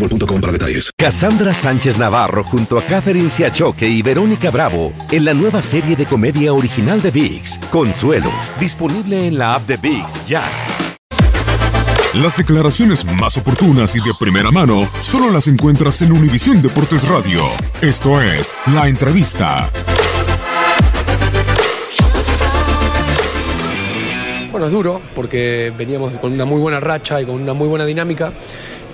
boostmobile.com para detalles. Cassandra Sánchez Navarro junto a Catherine Siachoque y Verónica Bravo en la nueva serie de comedia original de VIX, Consuelo, disponible en la app de VIX ya. Las declaraciones más oportunas y de primera mano solo las encuentras en Univisión Deportes Radio. Esto es La Entrevista. Bueno, es duro porque veníamos con una muy buena racha y con una muy buena dinámica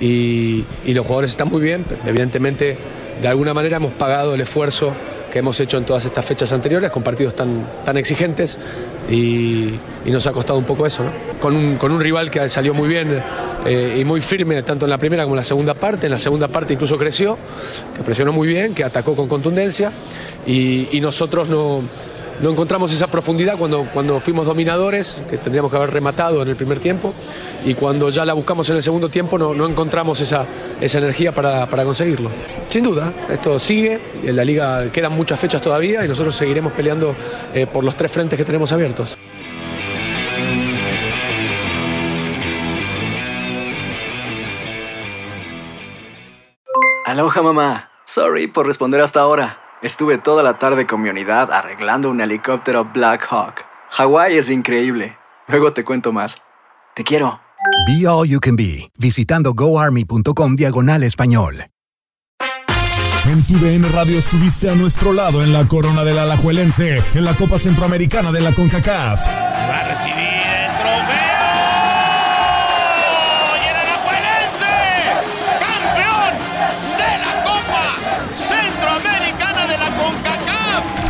y, los jugadores están muy bien. Evidentemente, de alguna manera hemos pagado el esfuerzo que hemos hecho en todas estas fechas anteriores con partidos tan, tan exigentes y, nos ha costado un poco eso, ¿no? Con un, con un rival que salió muy bien eh, y muy firme tanto en la primera como en la segunda parte. En la segunda parte incluso creció, que presionó muy bien, que atacó con contundencia y nosotros no, no encontramos esa profundidad cuando, cuando fuimos dominadores, que tendríamos que haber rematado en el primer tiempo, y cuando ya la buscamos en el segundo tiempo no, no encontramos esa, esa energía para, para conseguirlo. Sin duda, esto sigue, en la liga quedan muchas fechas todavía y nosotros seguiremos peleando eh, por los tres frentes que tenemos abiertos. Aloha mamá. Sorry por responder hasta ahora. Estuve toda la tarde con mi unidad arreglando un helicóptero Black Hawk. Hawái es increíble. Luego te cuento más. Te quiero. Be All You Can Be, visitando goarmy.com diagonal español. En tu DN Radio estuviste a nuestro lado en la corona del Alajuelense, en la Copa Centroamericana de la CONCACAF. Va a recibir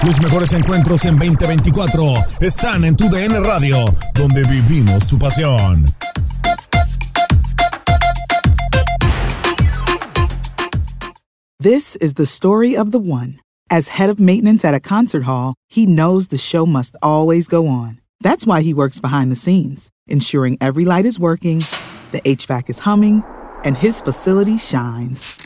Los mejores encuentros en 2024 están en tu DN Radio, donde vivimos tu pasión. This is the story of the one. As head of maintenance at a concert hall, he knows the show must always go on. That's why he works behind the scenes, ensuring every light is working, the HVAC is humming, and his facility shines.